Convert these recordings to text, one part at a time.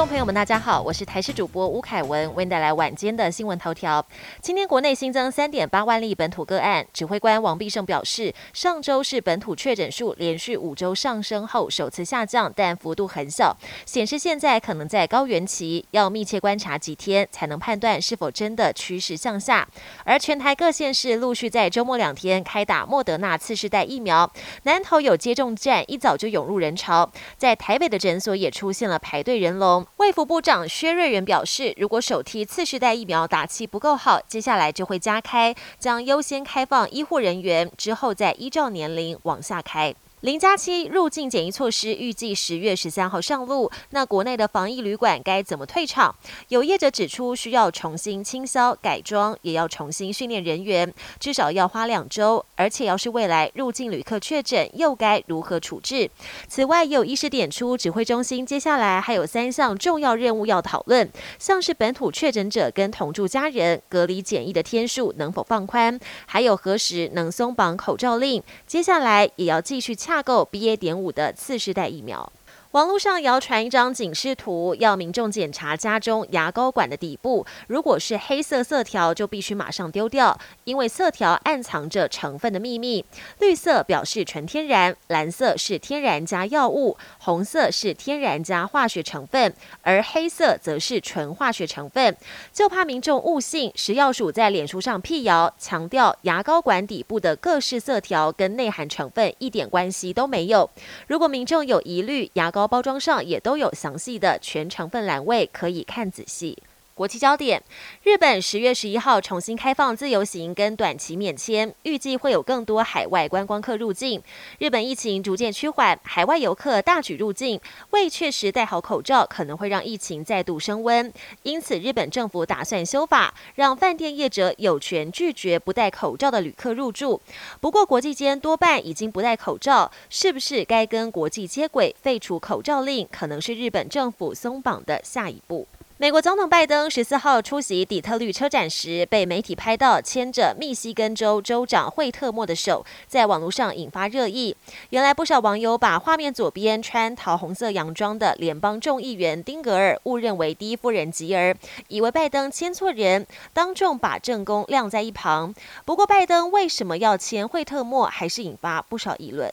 众朋友们，大家好，我是台视主播吴凯文，为您带来晚间的新闻头条。今天国内新增三点八万例本土个案，指挥官王必胜表示，上周是本土确诊数连续五周上升后首次下降，但幅度很小，显示现在可能在高原期，要密切观察几天才能判断是否真的趋势向下。而全台各县市陆续在周末两天开打莫德纳次世代疫苗，南投有接种站一早就涌入人潮，在台北的诊所也出现了排队人龙。卫福部长薛瑞元表示，如果首批次世代疫苗打气不够好，接下来就会加开，将优先开放医护人员，之后再依照年龄往下开。零加七入境检疫措施预计十月十三号上路，那国内的防疫旅馆该怎么退场？有业者指出，需要重新清销改装，也要重新训练人员，至少要花两周。而且，要是未来入境旅客确诊，又该如何处置？此外，也有医师点出，指挥中心接下来还有三项重要任务要讨论，像是本土确诊者跟同住家人隔离检疫的天数能否放宽，还有何时能松绑口罩令。接下来也要继续洽购 BA. 点五的次世代疫苗。网络上谣传一张警示图，要民众检查家中牙膏管的底部，如果是黑色色条，就必须马上丢掉，因为色条暗藏着成分的秘密。绿色表示纯天然，蓝色是天然加药物，红色是天然加化学成分，而黑色则是纯化学成分。就怕民众误信，食药署在脸书上辟谣，强调牙膏管底部的各式色条跟内含成分一点关系都没有。如果民众有疑虑，牙膏。包装上也都有详细的全成分栏位，可以看仔细。国际焦点：日本十月十一号重新开放自由行跟短期免签，预计会有更多海外观光客入境。日本疫情逐渐趋缓，海外游客大举入境，未确实戴好口罩，可能会让疫情再度升温。因此，日本政府打算修法，让饭店业者有权拒绝不戴口罩的旅客入住。不过，国际间多半已经不戴口罩，是不是该跟国际接轨，废除口罩令，可能是日本政府松绑的下一步。美国总统拜登十四号出席底特律车展时，被媒体拍到牵着密西根州州长惠特莫的手，在网络上引发热议。原来不少网友把画面左边穿桃红色洋装的联邦众议员丁格尔误认为第一夫人吉尔，以为拜登牵错人，当众把正宫晾在一旁。不过，拜登为什么要牵惠特莫，还是引发不少议论。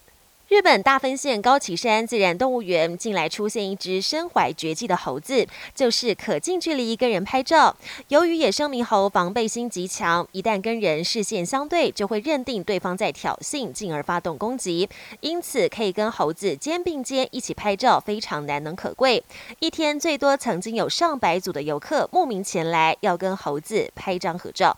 日本大分县高崎山自然动物园近来出现一只身怀绝技的猴子，就是可近距离跟人拍照。由于野生猕猴防备心极强，一旦跟人视线相对，就会认定对方在挑衅，进而发动攻击。因此，可以跟猴子肩并肩一起拍照，非常难能可贵。一天最多曾经有上百组的游客慕名前来，要跟猴子拍张合照。